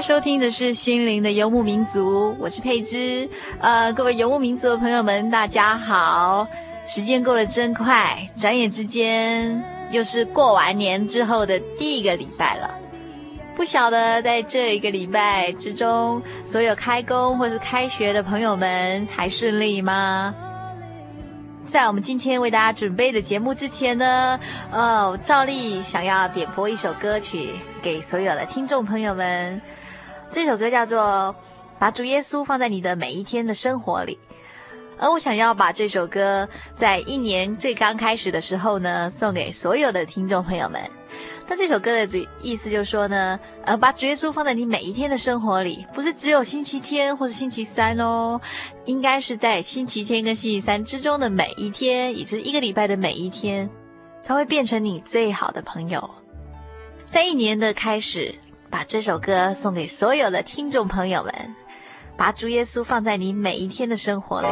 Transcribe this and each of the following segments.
收听的是心灵的游牧民族，我是佩芝。呃，各位游牧民族的朋友们，大家好！时间过得真快，转眼之间又是过完年之后的第一个礼拜了。不晓得在这一个礼拜之中，所有开工或是开学的朋友们还顺利吗？在我们今天为大家准备的节目之前呢，呃，照例想要点播一首歌曲给所有的听众朋友们。这首歌叫做《把主耶稣放在你的每一天的生活里》，而我想要把这首歌在一年最刚开始的时候呢，送给所有的听众朋友们。那这首歌的主意思就是说呢，呃，把主耶稣放在你每一天的生活里，不是只有星期天或者星期三哦，应该是在星期天跟星期三之中的每一天，也就是一个礼拜的每一天，才会变成你最好的朋友。在一年的开始。把这首歌送给所有的听众朋友们，把主耶稣放在你每一天的生活里。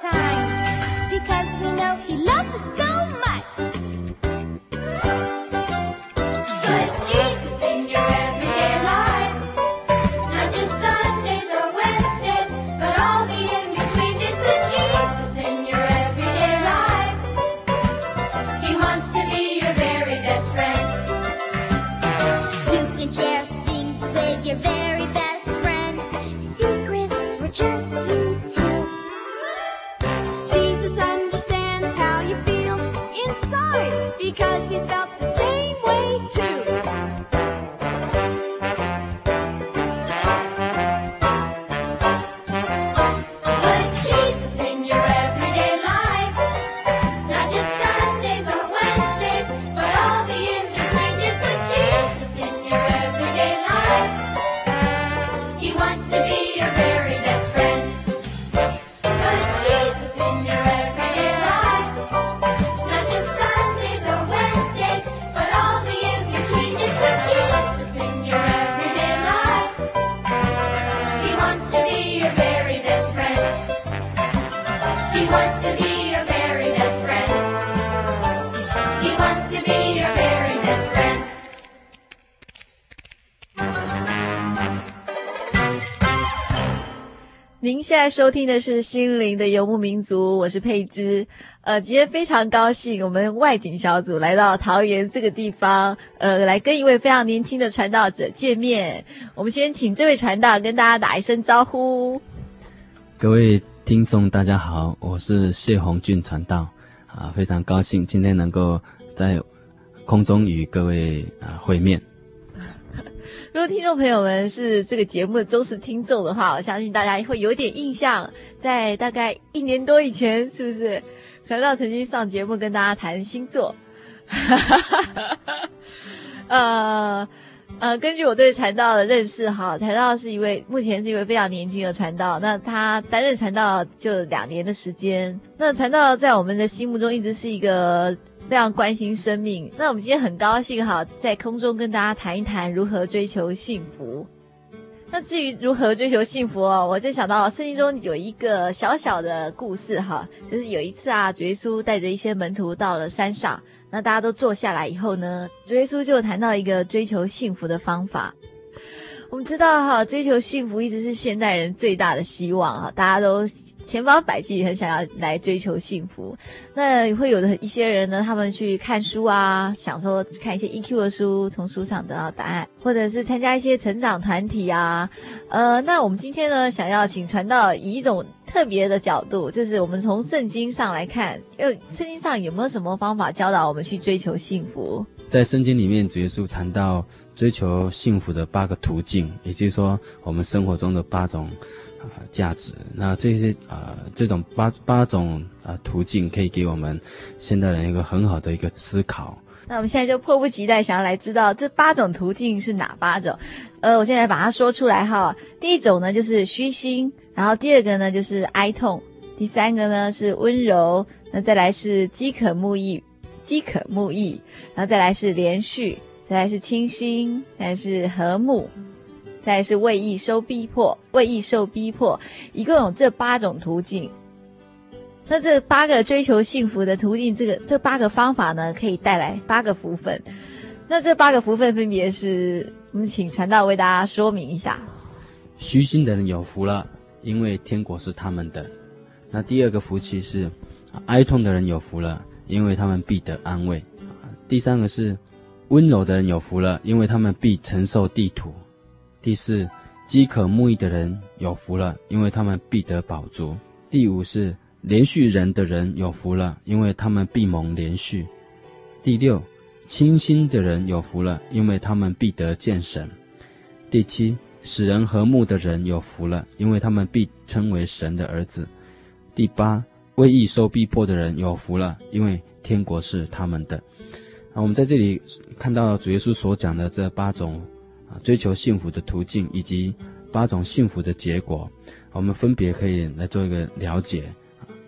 time. Because we know he loves us so 现在收听的是心灵的游牧民族，我是佩芝。呃，今天非常高兴，我们外景小组来到桃园这个地方，呃，来跟一位非常年轻的传道者见面。我们先请这位传道跟大家打一声招呼。各位听众，大家好，我是谢宏俊传道。啊，非常高兴今天能够在空中与各位啊会面。如果听众朋友们是这个节目的忠实听众的话，我相信大家会有点印象，在大概一年多以前，是不是传道曾经上节目跟大家谈星座？呃。呃，根据我对传道的认识，哈，传道是一位目前是一位非常年轻的传道。那他担任传道就两年的时间。那传道在我们的心目中一直是一个非常关心生命。那我们今天很高兴哈，在空中跟大家谈一谈如何追求幸福。那至于如何追求幸福哦，我就想到圣经中有一个小小的故事哈，就是有一次啊，主耶稣带着一些门徒到了山上。那大家都坐下来以后呢，主耶稣就谈到一个追求幸福的方法。我们知道哈，追求幸福一直是现代人最大的希望哈，大家都千方百计很想要来追求幸福。那会有的一些人呢，他们去看书啊，想说看一些 EQ 的书，从书上得到答案，或者是参加一些成长团体啊。呃，那我们今天呢，想要请传道以一种特别的角度，就是我们从圣经上来看，呃，圣经上有没有什么方法教导我们去追求幸福？在圣经里面，主耶稣谈到追求幸福的八个途径，也就是说，我们生活中的八种啊、价值。那这些啊、这种八八种啊、途径，可以给我们现代人一个很好的一个思考。那我们现在就迫不及待想要来知道这八种途径是哪八种。呃，我现在把它说出来哈。第一种呢就是虚心，然后第二个呢就是哀痛，第三个呢是温柔，那再来是饥渴慕义。饥渴慕义，然后再来是连续，再来是清新，再来是和睦，再来是为义受逼迫，为义受逼迫，一共有这八种途径。那这八个追求幸福的途径，这个这八个方法呢，可以带来八个福分。那这八个福分分别是，我们请传道为大家说明一下。虚心的人有福了，因为天国是他们的。那第二个福气是，哀痛的人有福了。因为他们必得安慰。第三个是温柔的人有福了，因为他们必承受地土。第四，饥渴慕义的人有福了，因为他们必得饱足。第五是怜恤人的人有福了，因为他们必蒙怜恤。第六，清心的人有福了，因为他们必得见神。第七，使人和睦的人有福了，因为他们必称为神的儿子。第八。为义受逼迫的人有福了，因为天国是他们的。啊，我们在这里看到主耶稣所讲的这八种啊追求幸福的途径，以及八种幸福的结果，我们分别可以来做一个了解。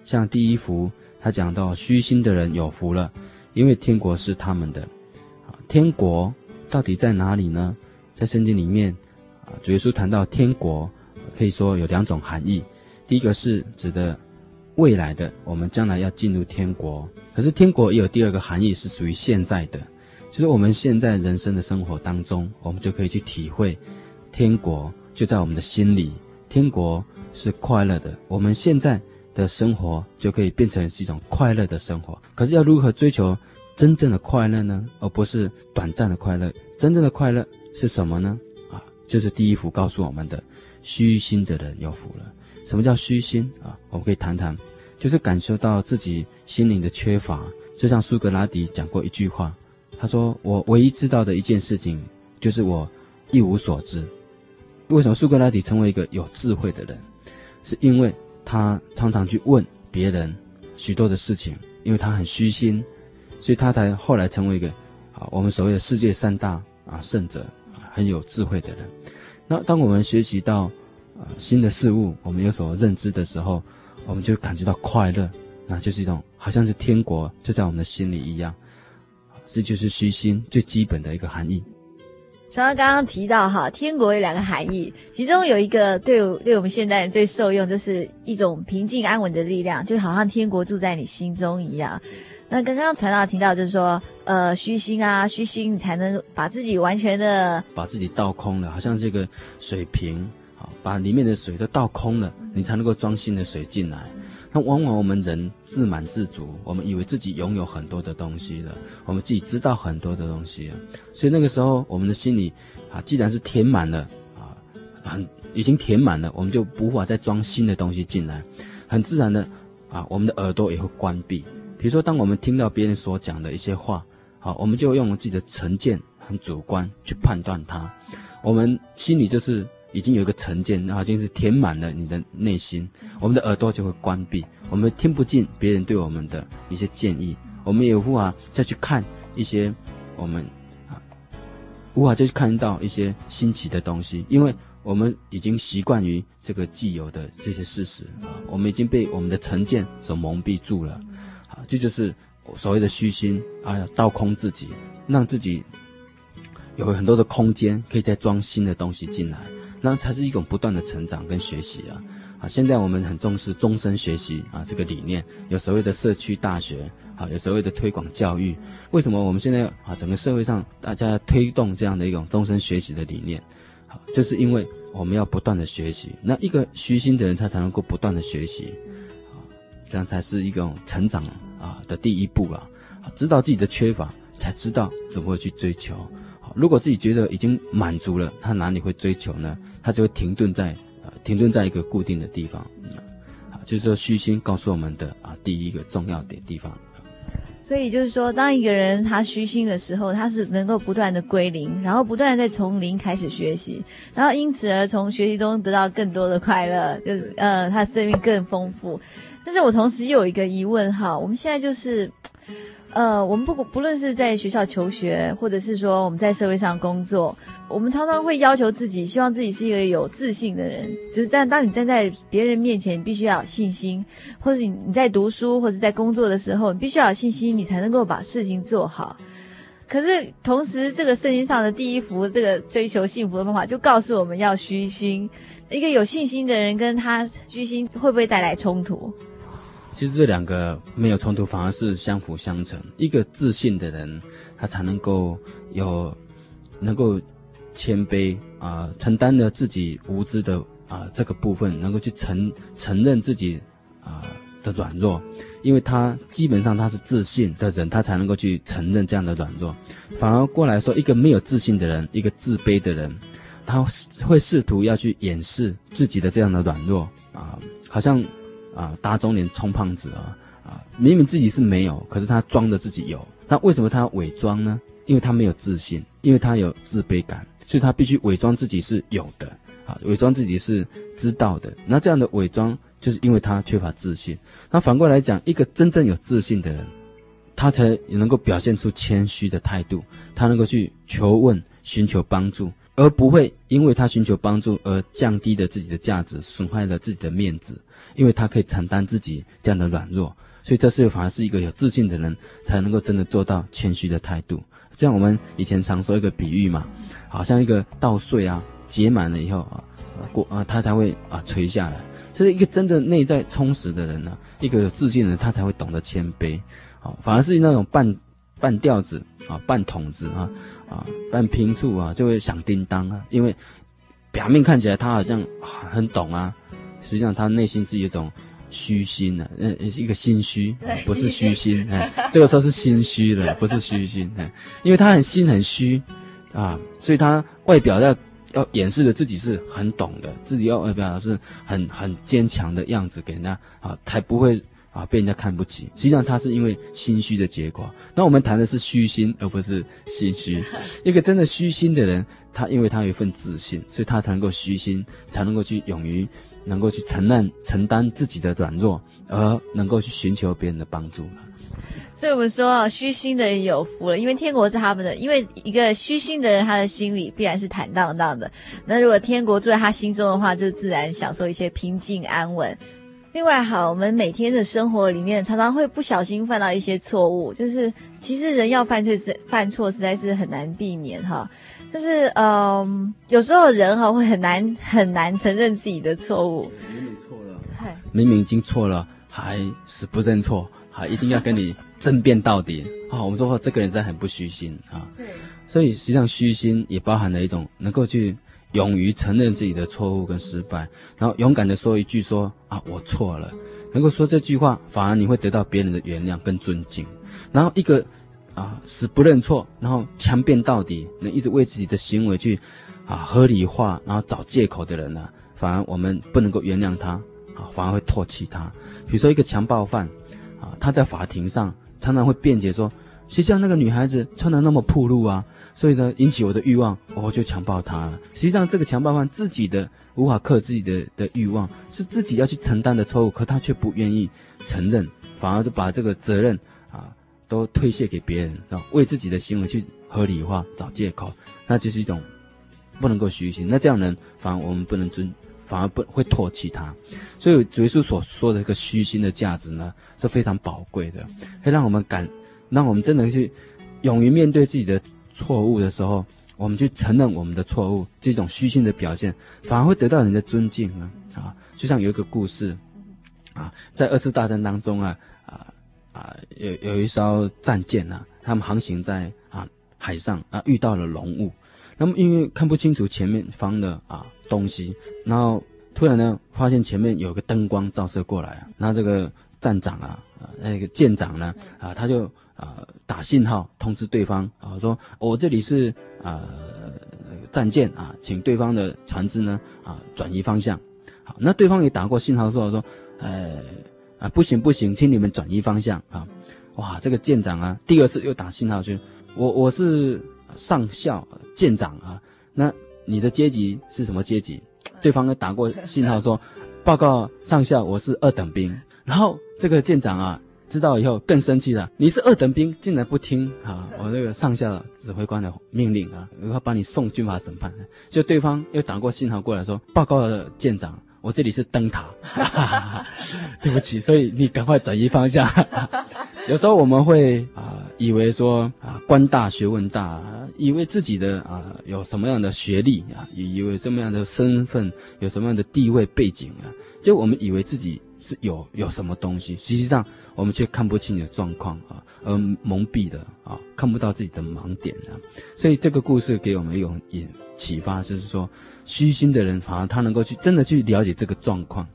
像第一幅，他讲到虚心的人有福了，因为天国是他们的。啊，天国到底在哪里呢？在圣经里面，啊，主耶稣谈到天国，可以说有两种含义。第一个是指的。未来的我们将来要进入天国，可是天国也有第二个含义，是属于现在的，就是我们现在人生的生活当中，我们就可以去体会，天国就在我们的心里，天国是快乐的，我们现在的生活就可以变成是一种快乐的生活。可是要如何追求真正的快乐呢？而不是短暂的快乐，真正的快乐是什么呢？啊，就是第一幅告诉我们的，虚心的人有福了。什么叫虚心啊？我们可以谈谈，就是感受到自己心灵的缺乏。就像苏格拉底讲过一句话，他说：“我唯一知道的一件事情，就是我一无所知。”为什么苏格拉底成为一个有智慧的人？是因为他常常去问别人许多的事情，因为他很虚心，所以他才后来成为一个啊，我们所谓的世界三大啊圣者啊，很有智慧的人。那当我们学习到。啊，新的事物我们有所认知的时候，我们就感觉到快乐，那就是一种好像是天国就在我们的心里一样。这就是虚心最基本的一个含义。常常刚刚提到哈，天国有两个含义，其中有一个对对我们现代人最受用，就是一种平静安稳的力量，就好像天国住在你心中一样。那刚刚传道提到，就是说，呃，虚心啊，虚心，你才能把自己完全的把自己倒空了，好像这个水瓶。把里面的水都倒空了，你才能够装新的水进来。那往往我们人自满自足，我们以为自己拥有很多的东西了，我们自己知道很多的东西了，所以那个时候我们的心里啊，既然是填满了啊，很已经填满了，我们就无法再装新的东西进来，很自然的啊，我们的耳朵也会关闭，比如说，当我们听到别人所讲的一些话，好，我们就用自己的成见、很主观去判断它。我们心里就是已经有一个成见，然后就是填满了你的内心，我们的耳朵就会关闭，我们听不进别人对我们的一些建议，我们也无法再去看一些我们啊，无法再去看到一些新奇的东西，因为我们已经习惯于这个既有的这些事实啊，我们已经被我们的成见所蒙蔽住了。啊这就是所谓的虚心啊，要倒空自己，让自己有很多的空间，可以再装新的东西进来，那才是一种不断的成长跟学习啊！啊，现在我们很重视终身学习啊，这个理念有所谓的社区大学啊，有所谓的推广教育。为什么我们现在啊，整个社会上大家要推动这样的一种终身学习的理念？啊，就是因为我们要不断的学习，那一个虚心的人，他才能够不断的学习，啊，这样才是一种成长。啊的第一步了，知道自己的缺乏，才知道怎么去追求。如果自己觉得已经满足了，他哪里会追求呢？他就会停顿在啊，停顿在一个固定的地方。啊，就是说虚心告诉我们的啊，第一个重要点地方。所以就是说，当一个人他虚心的时候，他是能够不断的归零，然后不断的再从零开始学习，然后因此而从学习中得到更多的快乐，就是呃，他生命更丰富。但是我同时又有一个疑问哈，我们现在就是，呃，我们不不论是在学校求学，或者是说我们在社会上工作，我们常常会要求自己，希望自己是一个有自信的人。就是站，当你站在别人面前，你必须要有信心，或者你你在读书或者在工作的时候，你必须要有信心，你才能够把事情做好。可是同时，这个圣经上的第一幅这个追求幸福的方法，就告诉我们要虚心。一个有信心的人跟他虚心，会不会带来冲突？其实这两个没有冲突，反而是相辅相成。一个自信的人，他才能够有能够谦卑啊、承担了自己无知的啊、这个部分，能够去承承认自己啊、的软弱。因为他基本上他是自信的人，他才能够去承认这样的软弱。反而过来说，一个没有自信的人，一个自卑的人，他会试图要去掩饰自己的这样的软弱啊、好像。啊，打肿脸充胖子啊！啊，明明自己是没有，可是他装着自己有。那为什么他要伪装呢？因为他没有自信，因为他有自卑感，所以他必须伪装自己是有的。啊，伪装自己是知道的。那这样的伪装，就是因为他缺乏自信。那反过来讲，一个真正有自信的人，他才能够表现出谦虚的态度，他能够去求问、寻求帮助，而不会因为他寻求帮助而降低了自己的价值，损害了自己的面子。因为他可以承担自己这样的软弱，所以这是反而是一个有自信的人才能够真的做到谦虚的态度。这样我们以前常说一个比喻嘛，好像一个稻穗啊结满了以后啊，过啊它才会啊垂下来。这是一个真的内在充实的人呢、啊，一个有自信的人，他才会懂得谦卑。啊，反而是那种半半吊子啊、半筒子啊、啊半拼处啊，就会响叮当啊，因为表面看起来他好像很懂啊。实际上，他内心是一种虚心的，嗯，一个心虚，不是虚心，哎，这个时候是心虚的，不是虚心，哎，因为他很心很虚，啊，所以他外表要要掩饰的自己是很懂的，自己要外表是很很坚强的样子给人家啊，才不会啊被人家看不起。实际上，他是因为心虚的结果。那我们谈的是虚心，而不是心虚。一个真的虚心的人，他因为他有一份自信，所以他才能够虚心，才能够去勇于。能够去承认、承担自己的软弱，而能够去寻求别人的帮助。所以我们说啊，虚心的人有福了，因为天国是他们的。因为一个虚心的人，他的心里必然是坦荡荡的。那如果天国住在他心中的话，就自然享受一些平静安稳。另外，好，我们每天的生活里面常常会不小心犯到一些错误，就是其实人要犯罪是犯错，实在是很难避免哈。但是，嗯、呃，有时候人哈会很难很难承认自己的错误。明明错了，明明已经错了，还死不认错，还一定要跟你争辩到底啊！我们说话，这个人真的很不虚心啊。对。所以实际上虚心也包含了一种能够去勇于承认自己的错误跟失败，然后勇敢的说一句说啊我错了，能够说这句话，反而你会得到别人的原谅跟尊敬。然后一个。啊，死不认错，然后强辩到底，能一直为自己的行为去啊合理化，然后找借口的人呢，反而我们不能够原谅他，啊，反而会唾弃他。比如说一个强暴犯，啊，他在法庭上常常会辩解说，谁叫那个女孩子穿得那么暴露啊，所以呢引起我的欲望，我就强暴她。实际上这个强暴犯自己的无法克制自己的的欲望，是自己要去承担的错误，可他却不愿意承认，反而就把这个责任都推卸给别人，啊，为自己的行为去合理化、找借口，那就是一种不能够虚心。那这样人反而我们不能尊。反而不会唾弃他，所以主耶稣所说的这个虚心的价值呢，是非常宝贵的，会让我们感，让我们真的去勇于面对自己的错误的时候，我们去承认我们的错误，这种虚心的表现，反而会得到人的尊敬啊！啊，就像有一个故事啊，在二次大战当中啊啊，有有一艘战舰啊，他们航行在啊海上啊，遇到了浓雾，那么因为看不清楚前面方的啊。东西，然后突然呢，发现前面有个灯光照射过来啊，然后这个站长啊，那个舰长呢，啊，他就啊打信号通知对方啊，说我这里是啊战舰啊，请对方的船只呢啊转移方向。好，那对方也打过信号说说，呃啊不行不行，请你们转移方向啊。哇，这个舰长啊，第二次又打信号去，我我是上校舰长啊，那。你的阶级是什么阶级？对方呢打过信号说：“报告上校，我是二等兵。”然后这个舰长啊知道以后更生气了：“你是二等兵，竟然不听啊我这个上校指挥官的命令啊，我要把你送军法审判。”就对方又打过信号过来说：“报告舰长，我这里是灯塔。”对不起，所以你赶快转移方向。有时候我们会啊、以为说啊，官大学问大，以为自己的啊有什么样的学历啊，以为什么样的身份，有什么样的地位背景啊，就我们以为自己是有有什么东西，实际上我们却看不清你的状况啊，而蒙蔽的啊，看不到自己的盲点啊。所以这个故事给我们一种引启发，就是说，虚心的人反而他能够去真的去了解这个状况，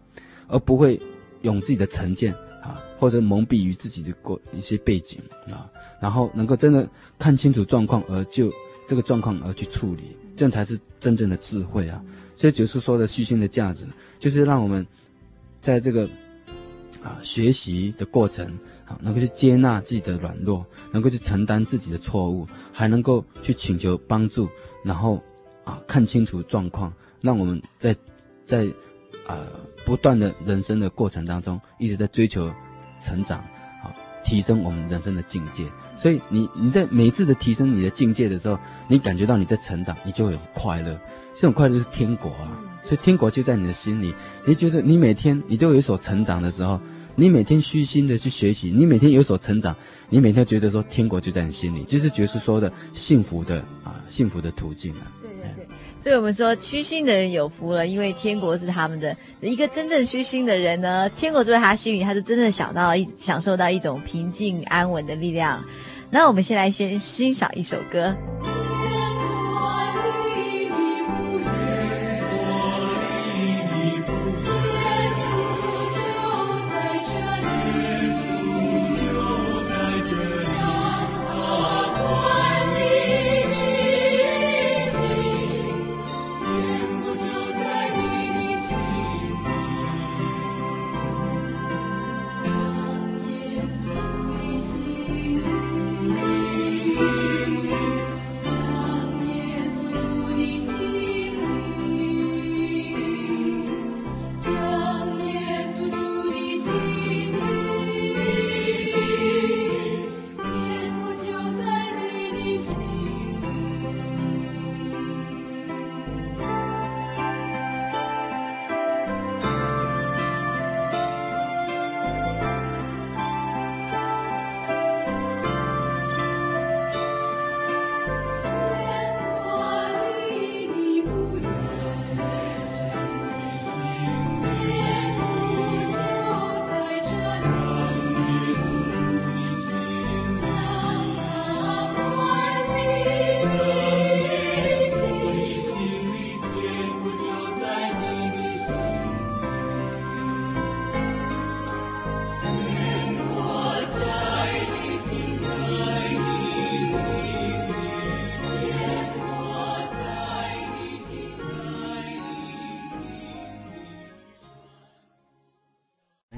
而不会用自己的成见。啊，或者蒙蔽于自己的过一些背景啊，然后能够真的看清楚状况而就这个状况而去处理，这样才是真正的智慧啊。所以就是说的虚心的价值，就是让我们在这个啊学习的过程啊，能够去接纳自己的软弱，能够去承担自己的错误，还能够去请求帮助，然后啊看清楚状况，让我们在在啊。不断的人生的过程当中，一直在追求成长，啊，提升我们人生的境界。所以你你在每一次的提升你的境界的时候，你感觉到你在成长，你就会有快乐。这种快乐就是天国啊！所以天国就在你的心里。你觉得你每天你都有所成长的时候，你每天虚心的去学习，你每天有所成长，你每天觉得说天国就在你心里，就是觉得说的幸福的啊，幸福的途径啊。所以我们说，虚心的人有福了，因为天国是他们的。一个真正虚心的人呢，天国就在他心里，他是真正想到一享受到一种平静安稳的力量。那我们先来先欣赏一首歌。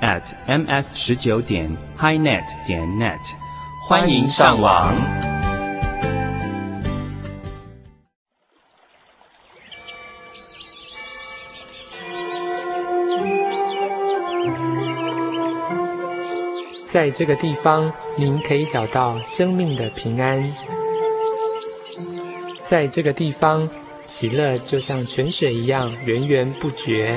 at ms 十九点 highnet 点 net，欢迎上网。在这个地方，您可以找到生命的平安。在这个地方，喜乐就像泉水一样源源不绝。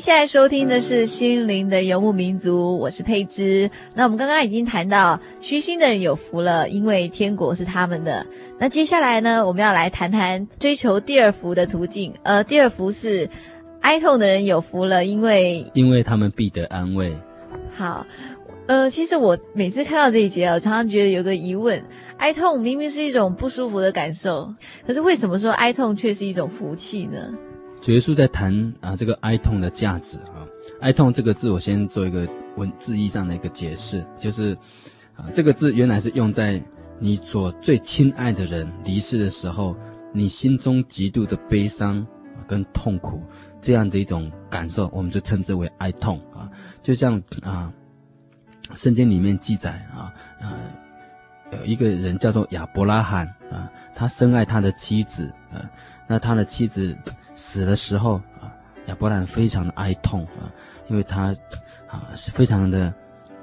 现在收听的是《心灵的游牧民族》，我是佩芝。那我们刚刚已经谈到虚心的人有福了，因为天国是他们的。那接下来呢，我们要来谈谈追求第二福的途径。呃，第二福是哀痛的人有福了，因为因为他们必得安慰。好，呃，其实我每次看到这一节，我常常觉得有个疑问：哀痛明明是一种不舒服的感受，可是为什么说哀痛却是一种福气呢？主耶稣在谈啊，这个哀痛的价值啊，哀痛这个字，我先做一个文字义上的一个解释，就是啊，这个字原来是用在你所最亲爱的人离世的时候，你心中极度的悲伤跟痛苦这样的一种感受，我们就称之为哀痛啊。就像啊，圣经里面记载啊，啊，有一个人叫做亚伯拉罕啊，他深爱他的妻子啊，那他的妻子。死的时候啊，亚伯兰非常的哀痛啊，因为他啊是非常的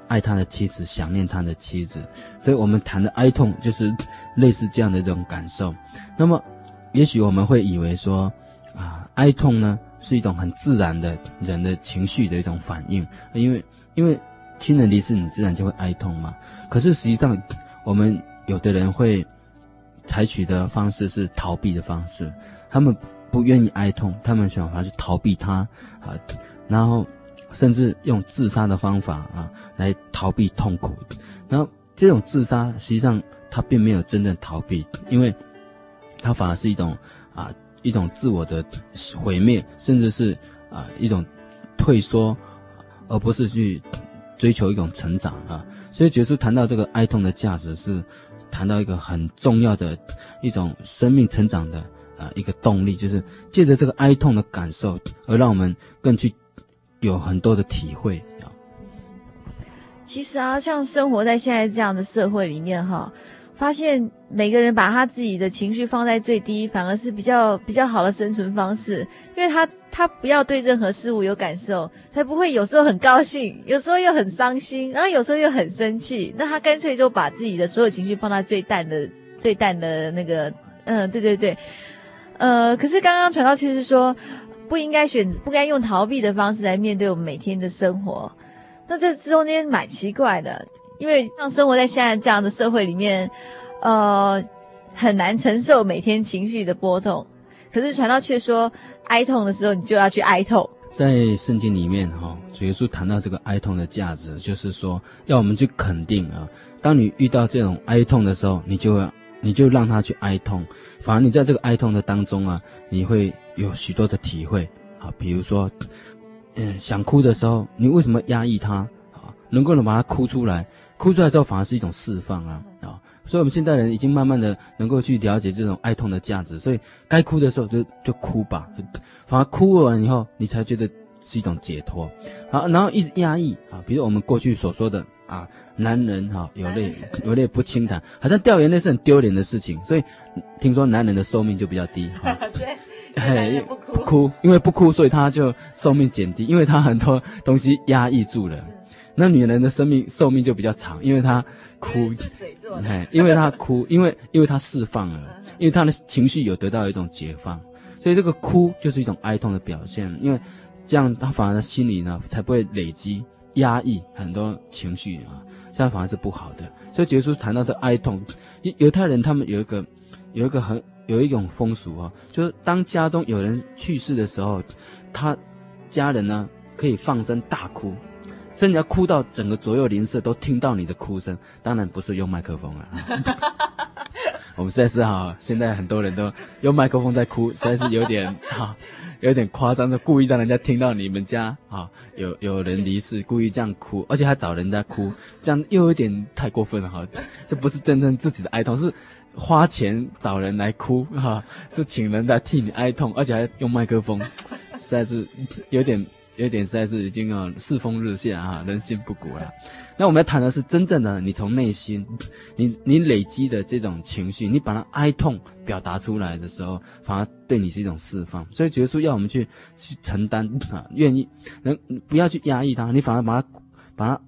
爱他的妻子，想念他的妻子，所以我们谈的哀痛就是类似这样的一种感受。那么，也许我们会以为说啊，哀痛呢是一种很自然的人的情绪的一种反应，因为因为亲人离世，你自然就会哀痛嘛。可是实际上，我们有的人会采取的方式是逃避的方式，他们。不愿意哀痛，他们想法是逃避他啊，然后甚至用自杀的方法啊来逃避痛苦。然后这种自杀实际上他并没有真正逃避，因为他反而是一种啊一种自我的毁灭，甚至是啊一种退缩，而不是去追求一种成长啊。所以，耶稣谈到这个哀痛的价值，是谈到一个很重要的一种生命成长的。啊，一个动力就是借着这个哀痛的感受，而让我们更去有很多的体会啊。其实啊，像生活在现在这样的社会里面哈，发现每个人把他自己的情绪放在最低，反而是比较比较好的生存方式，因为他他不要对任何事物有感受，才不会有时候很高兴，有时候又很伤心，然后有时候又很生气。那他干脆就把自己的所有情绪放在最淡的最淡的那个，嗯，对对对。呃，可是刚刚传道却是说，不应该选择，不该用逃避的方式来面对我们每天的生活。那这中间蛮奇怪的，因为像生活在现在这样的社会里面，呃，很难承受每天情绪的波动。可是传道却说，哀痛的时候你就要去哀痛。在圣经里面哈，主耶稣谈到这个哀痛的价值，就是说要我们去肯定啊，当你遇到这种哀痛的时候，你就要你就让他去哀痛，反而你在这个哀痛的当中啊，你会有许多的体会啊，比如说，嗯，想哭的时候，你为什么压抑他啊？能够能把他哭出来，哭出来之后反而是一种释放啊啊！所以，我们现代人已经慢慢的能够去了解这种哀痛的价值，所以该哭的时候就就哭吧，反而哭完以后，你才觉得是一种解脱。好，然后一直压抑啊，比如我们过去所说的啊，男人哈有泪有泪不轻弹，好像掉眼泪是很丢脸的事情，所以听说男人的寿命就比较低哈。对，嘿，不哭，不哭，因为不哭，所以他就寿命减低，因为他很多东西压抑住了。那女人的生命寿命就比较长，因为她哭，哎，因为她哭，因为因为她释放了，因为她的情绪有得到一种解放，所以这个哭就是一种哀痛的表现，因为这样她反而心里呢才不会累积压抑很多情绪啊，这样反而是不好的。所以耶稣谈到这哀痛，犹太人他们有一个有一个很有一种风俗啊，就是当家中有人去世的时候，他家人呢可以放声大哭。甚至要哭到整个左右邻舍都听到你的哭声，当然不是用麦克风了。我们实在是哈，现在很多人都用麦克风在哭，实在是有点哈，有点夸张的，故意让人家听到你们家哈有有人离世，故意这样哭，而且还找人家哭，这样又有点太过分了哈。这不是真正自己的哀痛，是花钱找人来哭哈，是请人来替你哀痛，而且还用麦克风，实在是有点。有点实在是已经啊世风日下啊，人心不古了。那我们要谈的是真正的你从内心，你你累积的这种情绪，你把它哀痛表达出来的时候，反而对你是一种释放。所以觉得说要我们去去承担啊，愿意能不要去压抑它，你反而把它把它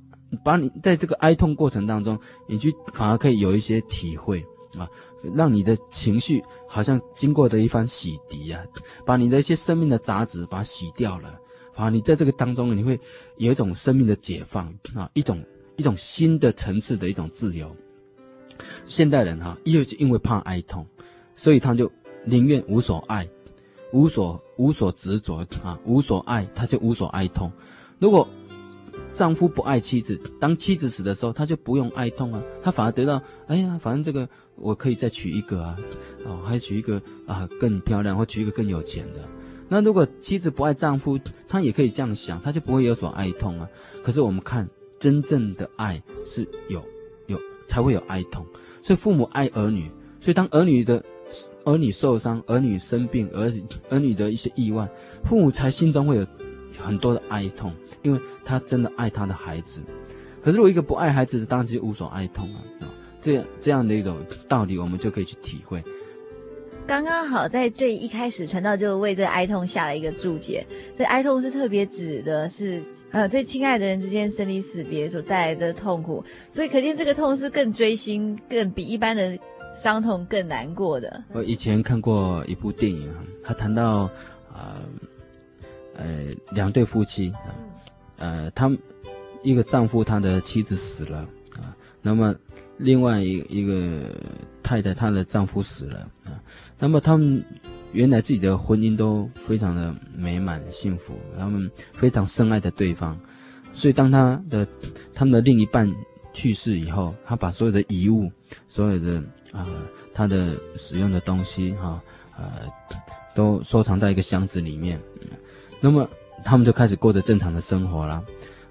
把你在这个哀痛过程当中，你去反而可以有一些体会啊，让你的情绪好像经过的一番洗涤啊，把你的一些生命的杂质把它洗掉了。啊，你在这个当中，你会有一种生命的解放啊，一种一种新的层次的一种自由。现代人哈，又因为怕哀痛，所以他就宁愿无所爱，无所无所执着啊，无所爱，他就无所哀痛。如果丈夫不爱妻子，当妻子死的时候，他就不用哀痛啊，他反而得到，哎呀，反正这个我可以再娶一个啊，哦，还娶一个啊更漂亮，或娶一个更有钱的。那如果妻子不爱丈夫，她也可以这样想，她就不会有所哀痛啊。可是我们看，真正的爱是有有才会有哀痛。所以父母爱儿女，所以当儿女的儿女受伤、儿女生病、儿儿女的一些意外，父母才心中会有很多的哀痛，因为他真的爱他的孩子。可是如果一个不爱孩子的，当然就无所哀痛啊。这样这样的一种道理，我们就可以去体会。刚刚好，在最一开始传道就为这哀痛下了一个注解。这哀痛是特别指的是，呃，最亲爱的人之间生离死别所带来的痛苦，所以可见这个痛是更锥心，更比一般的伤痛更难过的。我以前看过一部电影，他谈到，啊、呃，呃，两对夫妻，呃，他们一个丈夫他的妻子死了啊，那么另外一一个太太她的丈夫死了啊。那么他们原来自己的婚姻都非常的美满幸福，他们非常深爱的对方，所以当他的他们的另一半去世以后，他把所有的遗物、所有的啊、他的使用的东西哈呃都收藏在一个箱子里面，那么他们就开始过着正常的生活了，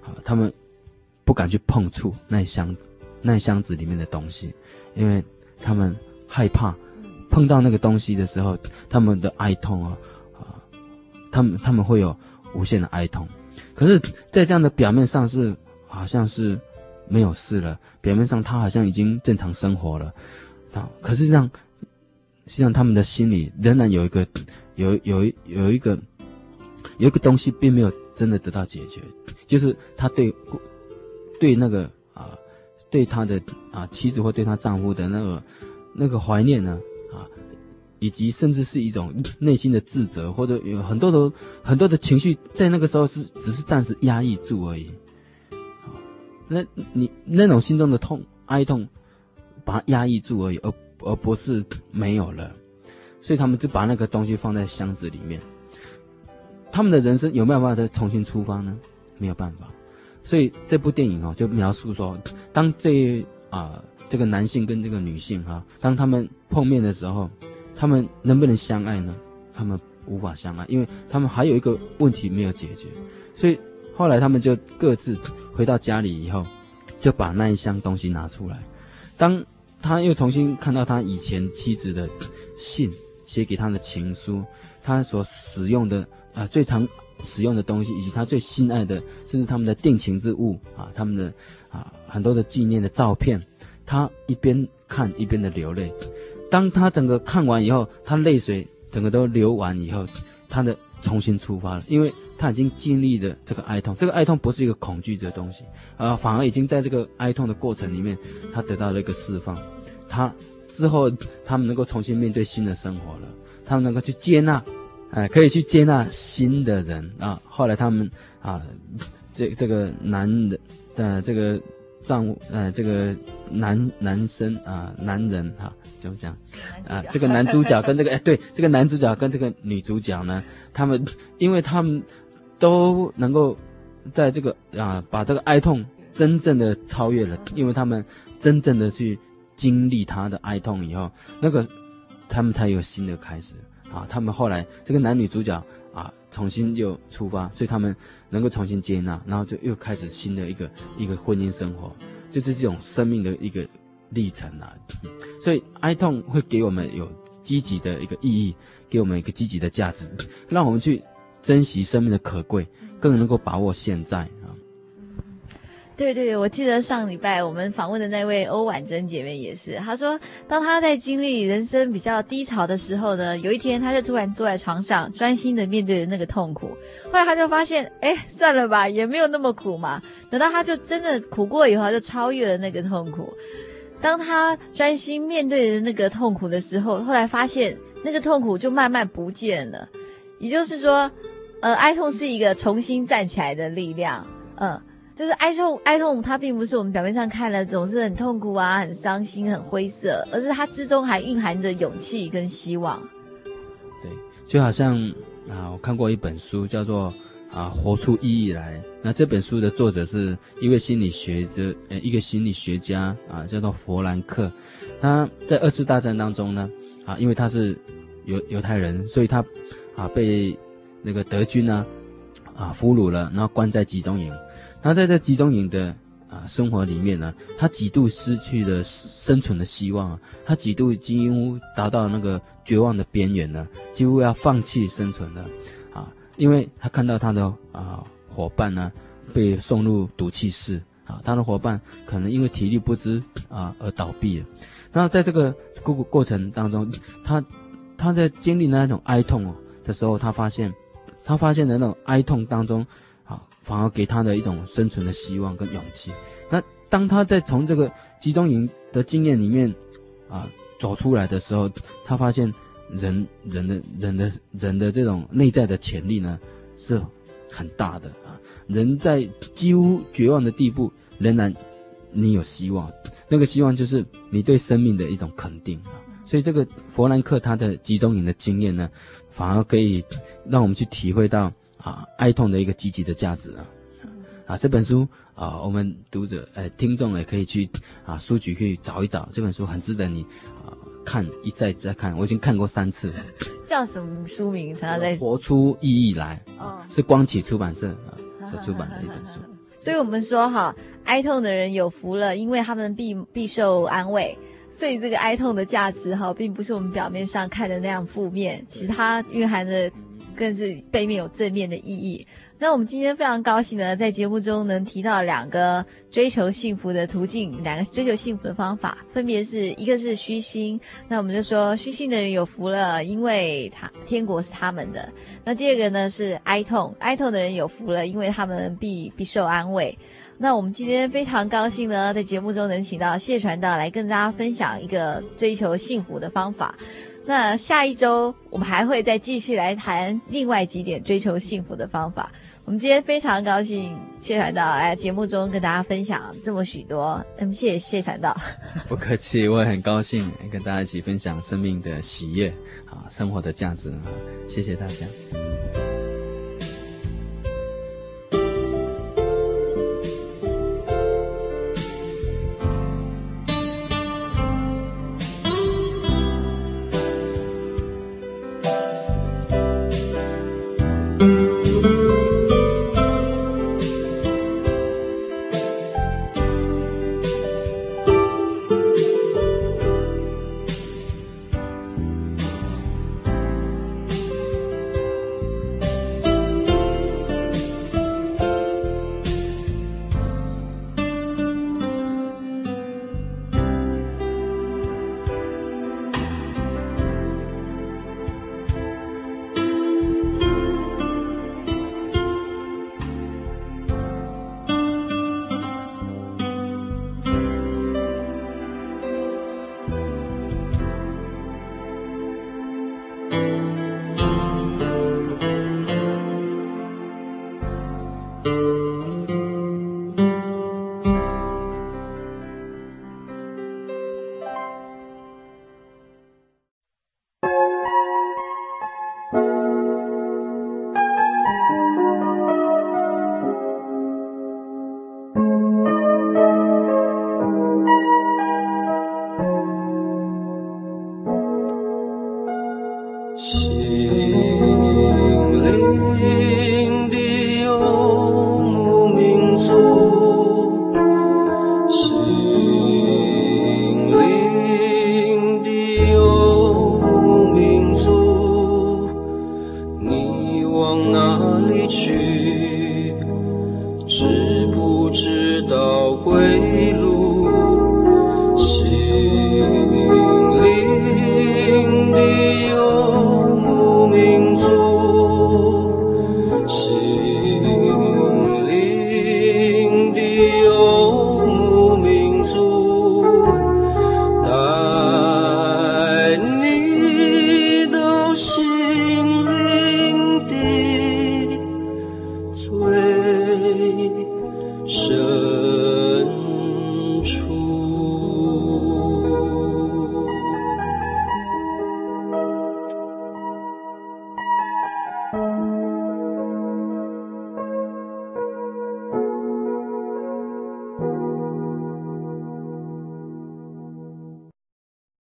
啊，他们不敢去碰触那箱那箱子里面的东西，因为他们害怕。碰到那个东西的时候，他们的哀痛啊，啊，他们他们会有无限的哀痛。可是，在这样的表面上是好像是没有事了，表面上他好像已经正常生活了，啊，可是让，实际上他们的心里仍然有一个，有有有一个，有一个东西并没有真的得到解决，就是他对对那个啊，对他的啊妻子或对他丈夫的那个那个怀念呢。啊以及甚至是一种内心的自责，或者有很多的很多的情绪，在那个时候是只是暂时压抑住而已。那你那种心中的痛、哀痛，把它压抑住而已，而而不是没有了。所以他们就把那个东西放在箱子里面。他们的人生有没有办法再重新出发呢？没有办法。所以这部电影哦，就描述说，当这啊、这个男性跟这个女性哈，当他们碰面的时候，他们能不能相爱呢？他们无法相爱，因为他们还有一个问题没有解决。所以后来他们就各自回到家里以后，就把那一箱东西拿出来。当他又重新看到他以前妻子的信，写给他的情书，他所使用的啊、最常使用的东西，以及他最心爱的，甚至他们的定情之物啊，他们的啊很多的纪念的照片，他一边看一边的流泪。当他整个看完以后，他泪水整个都流完以后，他的重新出发了，因为他已经经历了这个哀痛，这个哀痛不是一个恐惧的东西啊，反而已经在这个哀痛的过程里面，他得到了一个释放。他之后，他们能够重新面对新的生活了，他们能够去接纳。哎，可以去接纳新的人啊！后来他们啊，这这个男人的这个丈夫，呃，这个男男生啊，男人哈，就这样啊？这个男主角跟这个哎，对，这个男主角跟这个女主角呢，他们因为他们都能够在这个啊，把这个哀痛真正的超越了，因为他们真正的去经历他的哀痛以后，那个他们才有新的开始。啊，他们后来这个男女主角啊，重新又出发，所以他们能够重新接纳，然后就又开始新的一个一个婚姻生活，就是这种生命的一个历程啊。所以哀痛会给我们有积极的一个意义，给我们一个积极的价值，让我们去珍惜生命的可贵，更能够把握现在。对对，我记得上礼拜我们访问的那位欧婉珍姐妹也是，她说，当她在经历人生比较低潮的时候呢，有一天她就突然坐在床上，专心的面对着那个痛苦。后来她就发现，哎，算了吧，也没有那么苦嘛。等到她就真的苦过以后，她就超越了那个痛苦。当她专心面对着那个痛苦的时候，后来发现那个痛苦就慢慢不见了。也就是说，呃，哀痛是一个重新站起来的力量，嗯。就是哀痛，哀痛它并不是我们表面上看了总是很痛苦啊、很伤心、很灰色，而是它之中还蕴含着勇气跟希望。对，就好像啊，我看过一本书叫做啊《活出意义来》，那这本书的作者是一位心理学者，呃，一个心理学家啊，叫做弗兰克。他在二次大战当中呢，啊，因为他是犹犹太人，所以他啊被那个德军呢啊俘虏了，然后关在集中营。他在这集中营的啊生活里面呢，他几度失去了生存的希望啊，他几度几乎达到那个绝望的边缘呢，几乎要放弃生存了啊，因为他看到他的啊伙伴呢被送入毒气室啊，他的伙伴可能因为体力不支啊而倒闭了。那在这个过过程当中，他他在经历那种哀痛的时候，他发现他发现的那种哀痛当中。反而给他的一种生存的希望跟勇气。那当他在从这个集中营的经验里面啊走出来的时候，他发现人人的人的人的这种内在的潜力呢是很大的啊。人在几乎绝望的地步，仍然你有希望。那个希望就是你对生命的一种肯定啊。所以这个弗兰克他的集中营的经验呢，反而可以让我们去体会到。啊，哀痛的一个积极的价值啊！啊，这本书啊，我们读者呃听众也可以去啊书局去找一找，这本书很值得你啊看一再再看，我已经看过三次了。叫什么书名？他在活出意义来哦，是光启出版社啊所出版的一本书。所以我们说哈，哀痛的人有福了，因为他们必必受安慰。所以这个哀痛的价值哈，并不是我们表面上看的那样负面，其实它蕴含着。更是背面有正面的意义。那我们今天非常高兴呢，在节目中能提到两个追求幸福的途径，两个追求幸福的方法，分别是一个是虚心，那我们就说虚心的人有福了，因为他天国是他们的。那第二个呢是哀痛，哀痛的人有福了，因为他们必必受安慰。那我们今天非常高兴呢，在节目中能请到谢传道来跟大家分享一个追求幸福的方法。那下一周我们还会再继续来谈另外几点追求幸福的方法。我们今天非常高兴谢传道来节目中跟大家分享这么许多，那么，谢谢谢传道。不客气，我也很高兴跟大家一起分享生命的喜悦啊，生活的价值啊，谢谢大家。